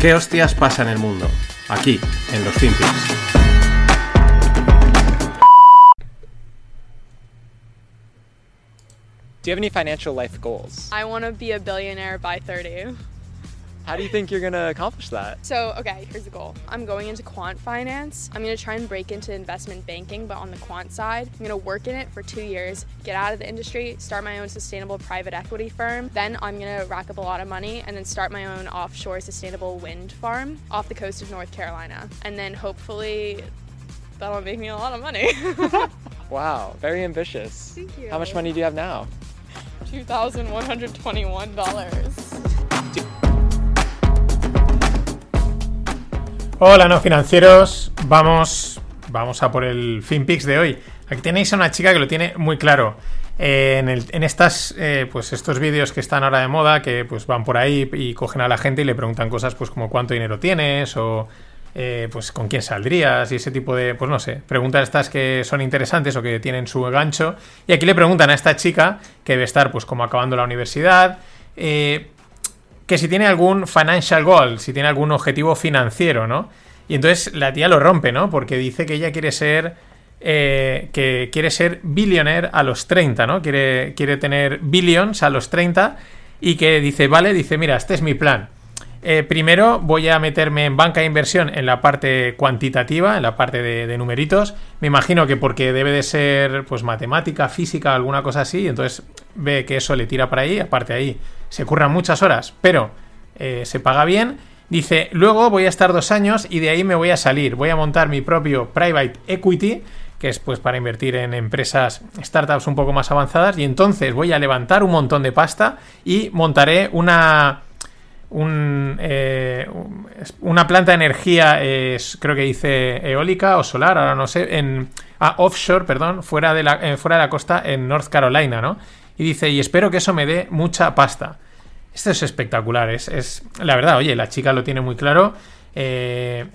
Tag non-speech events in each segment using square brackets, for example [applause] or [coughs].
¿Qué hostias pasa en el mundo? Aquí, en los Finpics. Do you have any financial life goals? I want to be a billionaire by 30. How do you think you're gonna accomplish that? So, okay, here's the goal. I'm going into quant finance. I'm going to try and break into investment banking, but on the quant side. I'm going to work in it for two years, get out of the industry, start my own sustainable private equity firm. Then I'm going to rack up a lot of money and then start my own offshore sustainable wind farm off the coast of North Carolina. And then hopefully that'll make me a lot of money. [laughs] Wow, very ambitious. Thank you. How much money do you have now? $2,121. Hola, no financieros. Vamos, vamos a por el FinPix de hoy. Aquí tenéis a una chica que lo tiene muy claro. Eh, en, estas, eh, pues estos vídeos que están ahora de moda, que pues van por ahí y cogen a la gente y le preguntan cosas, pues como cuánto dinero tienes o eh, pues con quién saldrías y ese tipo de, pues no sé, preguntas estas que son interesantes o que tienen su gancho. Y aquí le preguntan a esta chica que debe estar pues como acabando la universidad. eh, que si tiene algún financial goal, si tiene algún objetivo financiero, ¿no? Y entonces la tía lo rompe, ¿no? Porque dice que ella quiere ser. eh, que quiere ser billionaire a los 30, ¿no? Quiere, quiere tener billions a los 30 y que dice, vale, dice, mira, este es mi plan. Eh, primero voy a meterme en banca de inversión en la parte cuantitativa, en la parte de, numeritos. Me imagino que porque debe de ser pues matemática, física, alguna cosa así. Entonces ve que eso le tira para ahí. Aparte ahí se curran muchas horas, pero eh, se paga bien. Dice, luego voy a estar dos años y de ahí me voy a salir. Voy a montar mi propio private equity, que es pues para invertir en empresas, startups un poco más avanzadas. Y entonces voy a levantar un montón de pasta y montaré una un, eh, una planta de energía, creo que dice eólica o solar, ahora no sé, en ah, offshore, perdón, fuera de, la, eh, fuera de la costa en North Carolina, ¿no? Y dice, y espero que eso me dé mucha pasta. Esto es espectacular, es, es- la verdad, oye, la chica lo tiene muy claro, eh,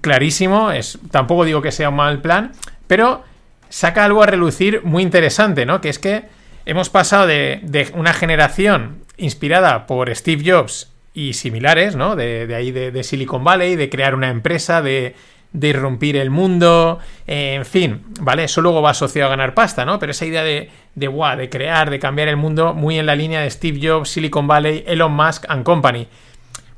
clarísimo, es, tampoco digo que sea un mal plan, pero saca algo a relucir muy interesante, ¿no? Que es que hemos pasado de, de una generación inspirada por Steve Jobs y similares, ¿no? De, de ahí de, de Silicon Valley, de crear una empresa, de, de irrumpir el mundo, eh, en fin, ¿vale? Eso luego va asociado a ganar pasta, ¿no? Pero esa idea de, de, guau, de crear, de cambiar el mundo, muy en la línea de Steve Jobs, Silicon Valley, Elon Musk and Company.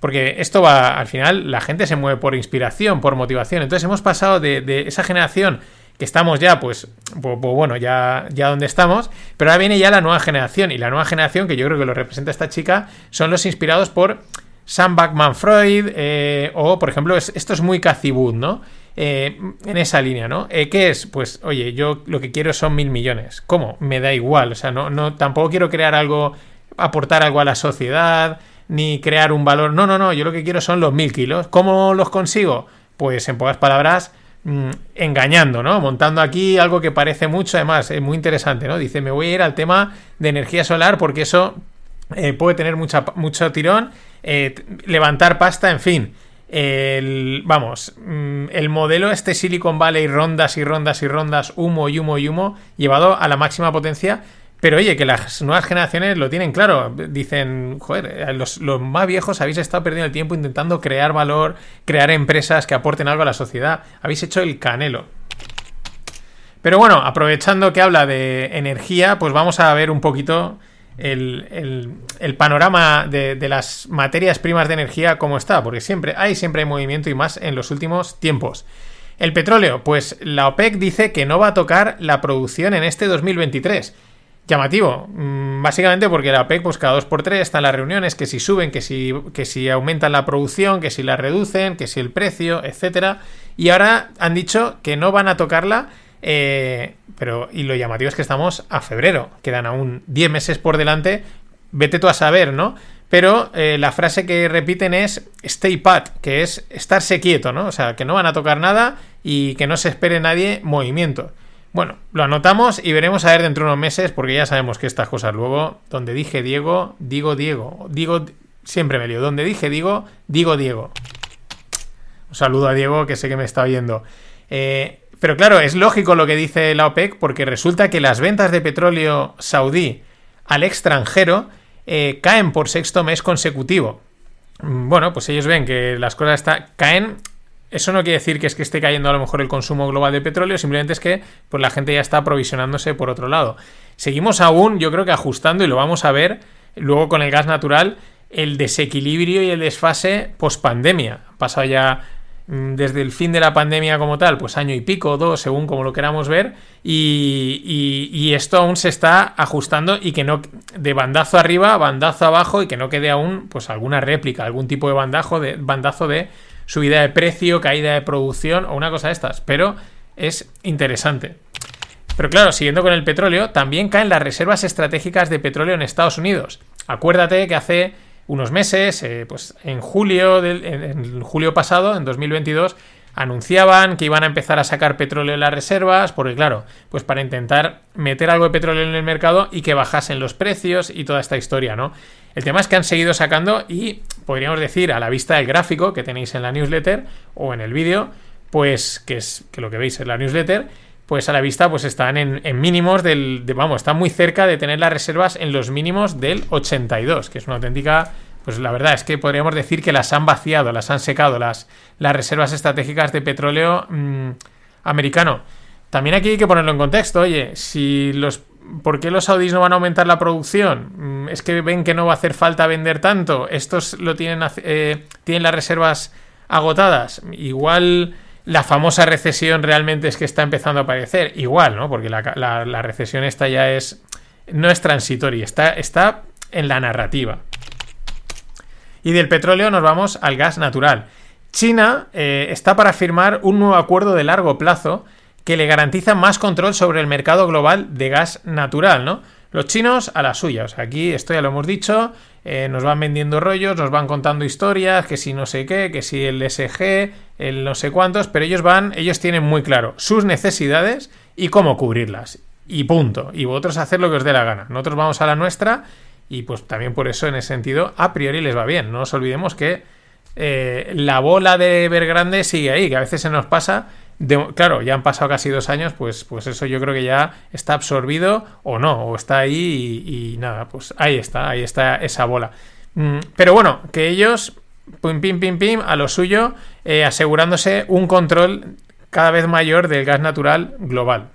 Porque esto va, al final, la gente se mueve por inspiración, por motivación. Entonces hemos pasado de, de esa generación que estamos ya, pues, pues, pues bueno, ya, ya donde estamos, pero ahora viene ya la nueva generación. Y la nueva generación, que yo creo que lo representa esta chica, son los inspirados por Sam Backman Freud, eh, o por ejemplo, es- esto es muy Cathy ¿no? Eh, en esa línea, ¿no? Eh, ¿Qué es? Pues, oye, yo lo que quiero son mil millones. ¿Cómo? Me da igual, o sea, no, no, tampoco quiero crear algo, aportar algo a la sociedad, ni crear un valor. No, no, no, yo lo que quiero son los mil kilos. ¿Cómo los consigo? Pues en pocas palabras, mm, engañando, ¿no? Montando aquí algo que parece mucho, además, es muy interesante, ¿no? Dice, me voy a ir al tema de energía solar porque eso puede tener mucha, mucho tirón, eh, levantar pasta, en fin. Vamos, mm, el modelo este Silicon Valley, rondas y rondas y rondas, humo y humo y humo, llevado a la máxima potencia. Pero oye, que las nuevas generaciones lo tienen claro. Dicen, joder, eh, los, los más viejos habéis estado perdiendo el tiempo intentando crear valor, crear empresas que aporten algo a la sociedad. Habéis hecho el canelo. Pero bueno, aprovechando que habla de energía, pues vamos a ver un poquito el, el- panorama de, de las materias primas de energía como está, porque siempre hay, siempre hay movimiento y más en los últimos tiempos. El petróleo, pues la OPEC dice que no va a tocar la producción en este 2023. Llamativo, mm, básicamente porque la OPEC, pues cada dos por tres están las reuniones, que si suben, que si, que si aumentan la producción, que si la reducen, que si el precio, etcétera. Y ahora han dicho que no van a tocarla eh, pero, y lo llamativo es que estamos a febrero, quedan aún 10 meses por delante, vete tú a saber, ¿no? Pero eh, la frase que repiten es stay pat, que es estarse quieto, ¿no? O sea, que no van a tocar nada y que no se espere nadie movimiento. Bueno, lo anotamos y veremos a ver dentro de unos meses, porque ya sabemos que estas cosas luego, donde dije Diego, digo Diego, digo, siempre me lío, donde dije Diego, digo Diego. Un saludo a Diego, que sé que me está oyendo. Eh, pero claro, es lógico lo que dice la OPEC, porque resulta que las ventas de petróleo saudí al extranjero eh, caen por sexto mes consecutivo. mm, bueno, pues ellos ven que las cosas está, caen. Eso no quiere decir que es que esté cayendo a lo mejor el consumo global de petróleo, simplemente es que pues, la gente ya está aprovisionándose por otro lado. Seguimos aún, yo creo que ajustando, y lo vamos a ver luego con el gas natural, el desequilibrio y el desfase post pandemia. Ha pasado ya desde el fin de la pandemia como tal, pues año y pico, dos, según como lo queramos ver, y, y- y esto aún se está ajustando y que no de bandazo arriba, bandazo abajo y que no quede aún pues alguna réplica, algún tipo de de bandazo de subida de precio, caída de producción o una cosa de estas, pero es interesante. Pero claro, siguiendo con el petróleo, también caen las reservas estratégicas de petróleo en Estados Unidos. Acuérdate que hace unos meses, eh, pues en julio, del, en, julio pasado, en 2022, anunciaban que iban a empezar a sacar petróleo en las reservas, porque claro, pues para intentar meter algo de petróleo en el mercado y que bajasen los precios y toda esta historia, ¿no? El tema es que han seguido sacando y podríamos decir a la vista del gráfico que tenéis en la newsletter o en el vídeo, pues que es que lo que veis en la newsletter, pues a la vista pues están en, mínimos del, de- vamos, están muy cerca de tener las reservas en los mínimos del 82, que es una auténtica, pues la verdad es que podríamos decir que las han vaciado, las han secado las, las reservas estratégicas de petróleo mm, americano. También aquí hay que ponerlo en contexto, oye, si los ¿Por qué los saudíes no van a aumentar la producción? Mm, ¿Es que ven que no va a hacer falta vender tanto? ¿Estos lo tienen, eh, tienen las reservas agotadas? Igual la famosa recesión realmente es que está empezando a aparecer. Igual, ¿no? Porque la, recesión esta ya es. no es transitoria, está, está en la narrativa. Y del petróleo nos vamos al gas natural. China eh, está para firmar un nuevo acuerdo de largo plazo que le garantiza más control sobre el mercado global de gas natural, ¿no? Los chinos a la suya, o sea, aquí esto ya lo hemos dicho, eh, nos van vendiendo rollos, nos van contando historias, que si no sé qué, que si el SG, el no sé cuántos, pero ellos van, ellos tienen muy claro sus necesidades y cómo cubrirlas. Y punto. Y vosotros haced lo que os dé la gana. Nosotros vamos a la nuestra y pues también por eso en ese sentido a priori les va bien. No nos olvidemos que eh, la bola de Evergrande sigue ahí, que a veces se nos pasa. Claro, ya han pasado casi dos años, pues, pues eso yo creo que ya está absorbido o no, o está ahí y, nada, pues ahí está, ahí está esa bola. Mm, pero bueno, que ellos, pim, pim, pim, pim, a lo suyo, eh, asegurándose un control cada vez mayor del gas natural global.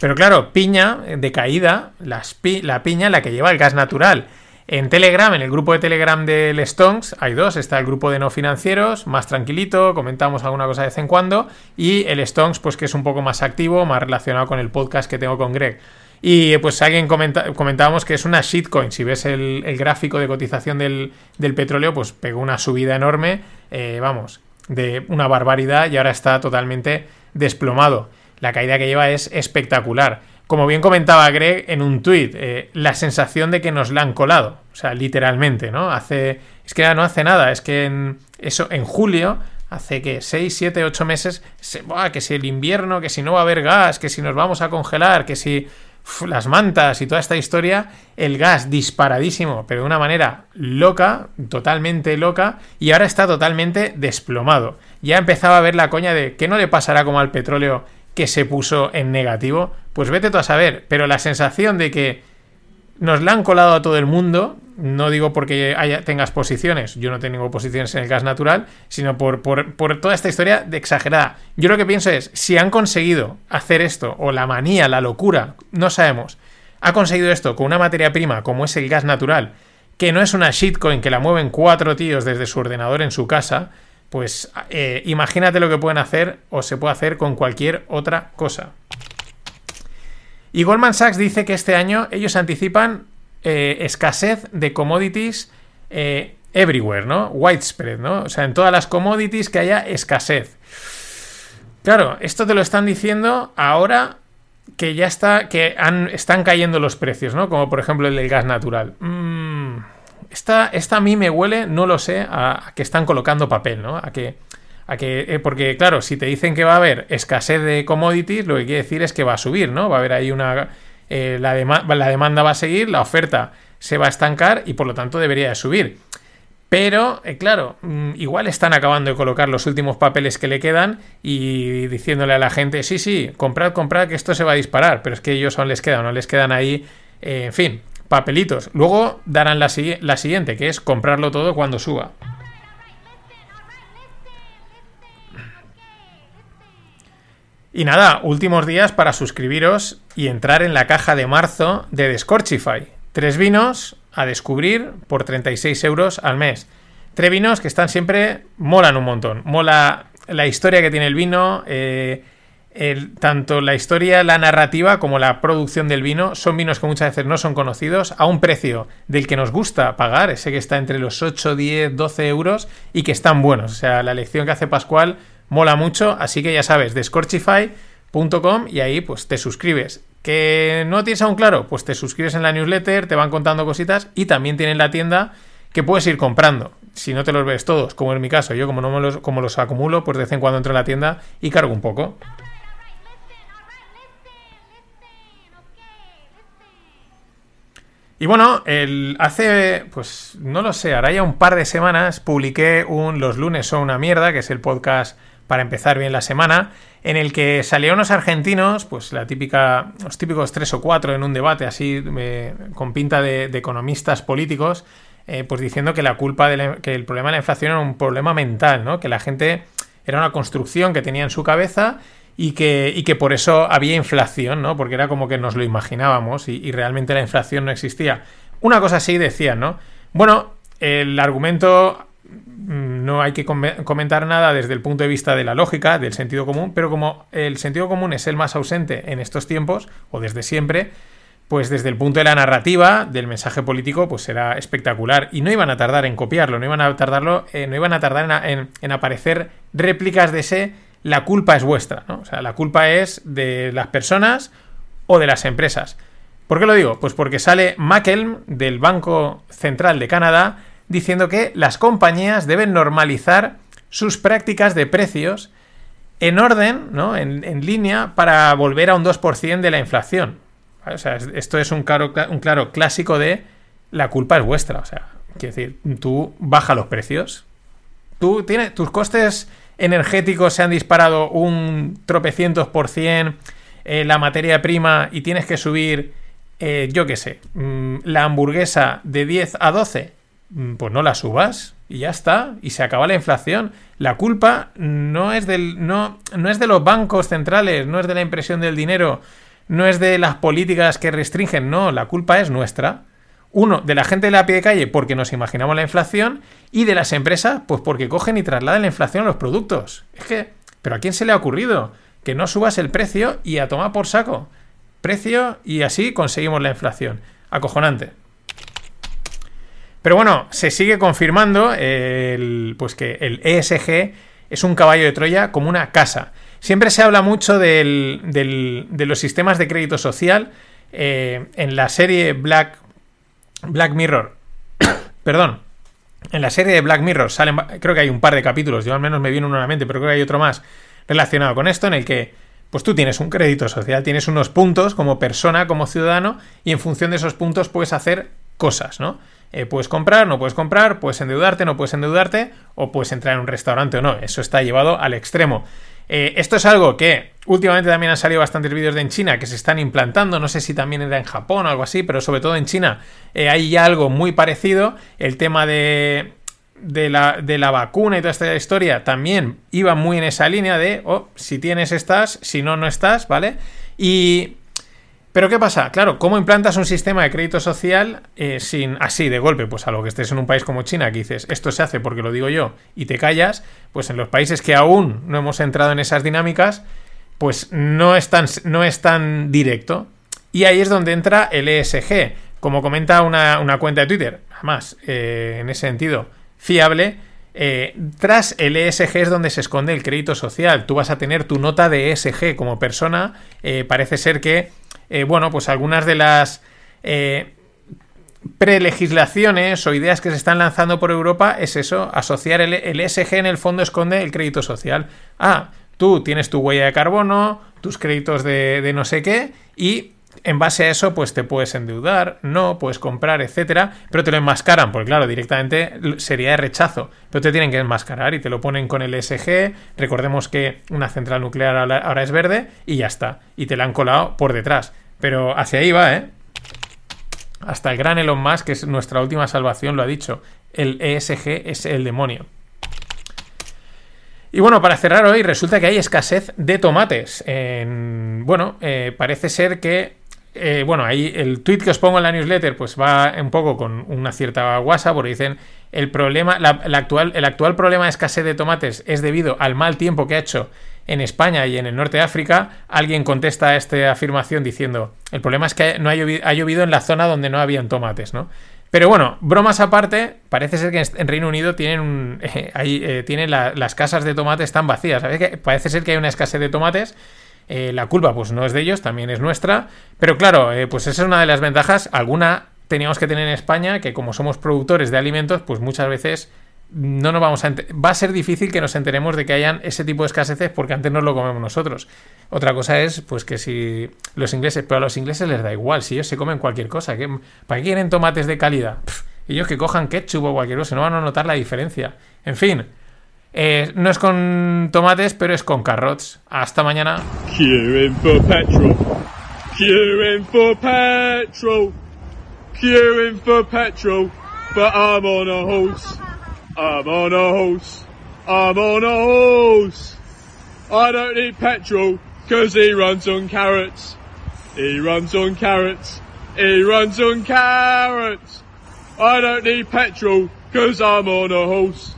Pero claro, piña eh, de caída, la piña la que lleva el gas natural. En Telegram, en el grupo de Telegram del Stonks, hay dos. Está el grupo de no financieros, más tranquilito, comentamos alguna cosa de vez en cuando. Y el Stonks, pues que es un poco más activo, más relacionado con el podcast que tengo con Greg. Y pues alguien comentábamos que es una shitcoin. Si ves el, gráfico de cotización del, del petróleo, pues pegó una subida enorme, eh, vamos, de una barbaridad y ahora está totalmente desplomado. La caída que lleva es espectacular. Como bien comentaba Greg en un tuit, eh, la sensación de que nos la han colado. O sea, literalmente, ¿no? Hace. Es que ya no hace nada. Es que en. Eso, en julio, hace que 6, 7, 8 meses. Se, "Buah, que si el invierno, que si no va a haber gas, que si nos vamos a congelar, que si. las mantas y toda esta historia, el gas disparadísimo, pero de una manera loca, totalmente loca, y ahora está totalmente desplomado. Ya empezaba a ver la coña de ¿qué no le pasará como al petróleo que se puso en negativo? Pues vete tú a saber, pero la sensación de que nos la han colado a todo el mundo, no digo porque haya, tengas posiciones, yo no tengo posiciones en el gas natural, sino por, por, por toda esta historia de exagerada. Yo lo que pienso es, si han conseguido hacer esto, o la manía, la locura, no sabemos, ha conseguido esto con una materia prima como es el gas natural, que no es una shitcoin que la mueven cuatro tíos desde su ordenador en su casa, pues eh, imagínate lo que pueden hacer o se puede hacer con cualquier otra cosa. Y Goldman Sachs dice que este año ellos anticipan eh, escasez de commodities eh, everywhere, ¿no? Widespread, ¿no? O sea, en todas las commodities que haya escasez. Claro, esto te lo están diciendo ahora que ya está, que están cayendo los precios, ¿no? Como por ejemplo el del gas natural. Mm, esta, esta a mí me huele, no lo sé, a, que están colocando papel, ¿no? A que, a que eh, porque claro, si te dicen que va a haber escasez de commodities, lo que quiere decir es que va a subir, ¿no? Va a haber ahí una... eh, la, dema- la demanda va a seguir, la oferta se va a estancar y por lo tanto debería de subir. Pero, eh, claro, mm, igual están acabando de colocar los últimos papeles que le quedan y diciéndole a la gente, sí, sí, comprad, comprad, que esto se va a disparar, pero es que ellos aún les quedan, no les quedan ahí, en fin. Papelitos. Luego darán la, sigui- la siguiente, que es comprarlo todo cuando suba. Y nada, últimos días para suscribiros y entrar en la caja de marzo de Descorchify. Tres vinos a descubrir por 36 euros al mes. Tres vinos que están siempre, molan un montón. Mola la historia que tiene el vino, eh, el- tanto la historia, la narrativa como la producción del vino. Son vinos que muchas veces no son conocidos a un precio del que nos gusta pagar, ese que está entre los 8, 10, 12 euros y que están buenos. O sea, la elección que hace Pascual mola mucho, así que ya sabes, descorchify.com y ahí pues te suscribes. ¿Que no tienes aún claro? Pues te suscribes en la newsletter, te van contando cositas y también tienen la tienda que puedes ir comprando. Si no te los ves todos, como en mi caso, yo como no me los, como los acumulo, pues de vez en cuando entro en la tienda y cargo un poco. Y bueno, el, hace, pues no lo sé, ahora ya un par de semanas publiqué un Los lunes son una mierda, que es el podcast para empezar bien la semana, en el que salieron unos argentinos, pues la típica, los típicos tres o cuatro en un debate así, eh, con pinta de, de economistas políticos, eh, pues diciendo que la culpa que el problema de la inflación era un problema mental, ¿no? Que la gente era una construcción que tenía en su cabeza y que, y que por eso había inflación, ¿no? Porque era como que nos lo imaginábamos y, realmente la inflación no existía. Una cosa así decían, ¿no? Bueno, el argumento mm, no hay que come- comentar nada desde el punto de vista de la lógica, del sentido común, pero como el sentido común es el más ausente en estos tiempos, o desde siempre, pues desde el punto de la narrativa, del mensaje político, pues será espectacular. Y no iban a tardar en copiarlo, no iban a tardarlo, eh, no iban a tardar en, en- en aparecer réplicas de ese la culpa es vuestra, ¿no? O sea, la culpa es de las personas o de las empresas. ¿Por qué lo digo? Pues porque sale Mackelm del Banco Central de Canadá diciendo que las compañías deben normalizar sus prácticas de precios en orden, ¿no? en, línea, para volver a un 2% de la inflación. O sea, es- esto es un claro, un claro clásico de la culpa es vuestra. O sea, quiero decir, tú baja los precios. Tú tienes, tus costes energéticos se han disparado un tropecientos por cien, eh, la materia prima, y tienes que subir, eh, yo qué sé, mm, la hamburguesa de 10 a 12, mm, pues no la subas y ya está, y se acaba la inflación. La culpa no es del no, no es de los bancos centrales, no es de la impresión del dinero, no es de las políticas que restringen, no, la culpa es nuestra. Uno, de la gente de la pie de calle porque nos imaginamos la inflación y de las empresas pues porque cogen y trasladan la inflación a los productos. Es que, pero ¿a quién se le ha ocurrido? Que no subas el precio y a tomar por saco. Precio y así conseguimos la inflación. Acojonante. Pero bueno, se sigue confirmando el, pues que el ESG es un caballo de Troya como una casa. Siempre se habla mucho del- del- de los sistemas de crédito social. eh, en la serie Black, Black Mirror, [coughs] perdón, en la serie de Black Mirror salen, creo que hay un par de capítulos, yo al menos me viene uno a la mente, pero creo que hay otro más relacionado con esto, en el que pues tú tienes un crédito social, tienes unos puntos como persona, como ciudadano, y en función de esos puntos puedes hacer cosas, ¿no? Eh, puedes comprar, no puedes comprar, puedes endeudarte, no puedes endeudarte, o puedes entrar en un restaurante o no. Eso está llevado al extremo. Eh, esto es algo que últimamente también han salido bastantes vídeos de en China que se están implantando, no sé si también era en Japón o algo así, pero sobre todo en China eh, hay ya algo muy parecido. El tema de, de, la, de la vacuna y toda esta historia también iba muy en esa línea de, oh, si tienes estás, si no, no estás, ¿vale? Y... Pero ¿qué pasa? Claro, ¿cómo implantas un sistema de crédito social eh, sin así de golpe? Pues a lo que estés en un país como China, que dices, esto se hace porque lo digo yo, y te callas, pues en los países que aún no hemos entrado en esas dinámicas, pues no es tan, no directo. Y ahí es donde entra el ESG. Como comenta una, una cuenta de Twitter, además, eh, en ese sentido, fiable, eh, tras el ESG es donde se esconde el crédito social. Tú vas a tener tu nota de ESG como persona. Eh, parece ser que, eh, bueno, pues algunas de las eh, prelegislaciones o ideas que se están lanzando por Europa es eso, asociar el, el ESG en el fondo esconde el crédito social. Ah, tú tienes tu huella de carbono, tus créditos de, de no sé qué y en base a eso, pues te puedes endeudar, no, puedes comprar, etcétera, pero te lo enmascaran, porque claro, directamente sería de rechazo, pero te tienen que enmascarar y te lo ponen con el ESG. Recordemos que una central nuclear ahora, ahora es verde y ya está, y te la han colado por detrás, pero hacia ahí va, ¿eh? Hasta el gran Elon Musk, que es nuestra última salvación, lo ha dicho. El ESG es el demonio. Y bueno, para cerrar hoy, resulta que hay escasez de tomates. bueno, eh, parece ser que. Eh, bueno, ahí el tweet que os pongo en la newsletter, pues va un poco con una cierta guasa, porque dicen el problema, actual, el actual problema de escasez de tomates es debido al mal tiempo que ha hecho en España y en el norte de África. Alguien contesta a esta afirmación diciendo: el problema es que no ha llovido, ha llovido en la zona donde no habían tomates, ¿no? Pero bueno, bromas aparte, parece ser que en Reino Unido tienen, un- [laughs] eh, ahí, eh, tienen la- las casas de tomates están vacías. ¿sabes? Que parece ser que hay una escasez de tomates. Eh, la culpa pues no es de ellos, también es nuestra. Pero claro, eh, pues esa es una de las ventajas. Alguna teníamos que tener en España, que como somos productores de alimentos, pues muchas veces no nos vamos a va a ser difícil que nos enteremos de que hayan ese tipo de escaseces porque antes no lo comemos nosotros. Otra cosa es pues que si los ingleses, pero a los ingleses les da igual, si ellos se comen cualquier cosa, ¿qué- ¿para qué quieren tomates de calidad? Ellos que cojan ketchup o cualquier cosa, no van a notar la diferencia. En fin, eh, no es con tomates, pero es con carrots. Hasta mañana. Queuing for petrol. Queuing for petrol. Queuing for petrol. But I'm on a horse. I'm on a horse. I'm on a horse. I don't need petrol because he runs on carrots. He runs on carrots. He runs on carrots. I don't need petrol because I'm on a horse.